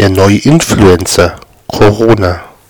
Der neue Influencer Corona.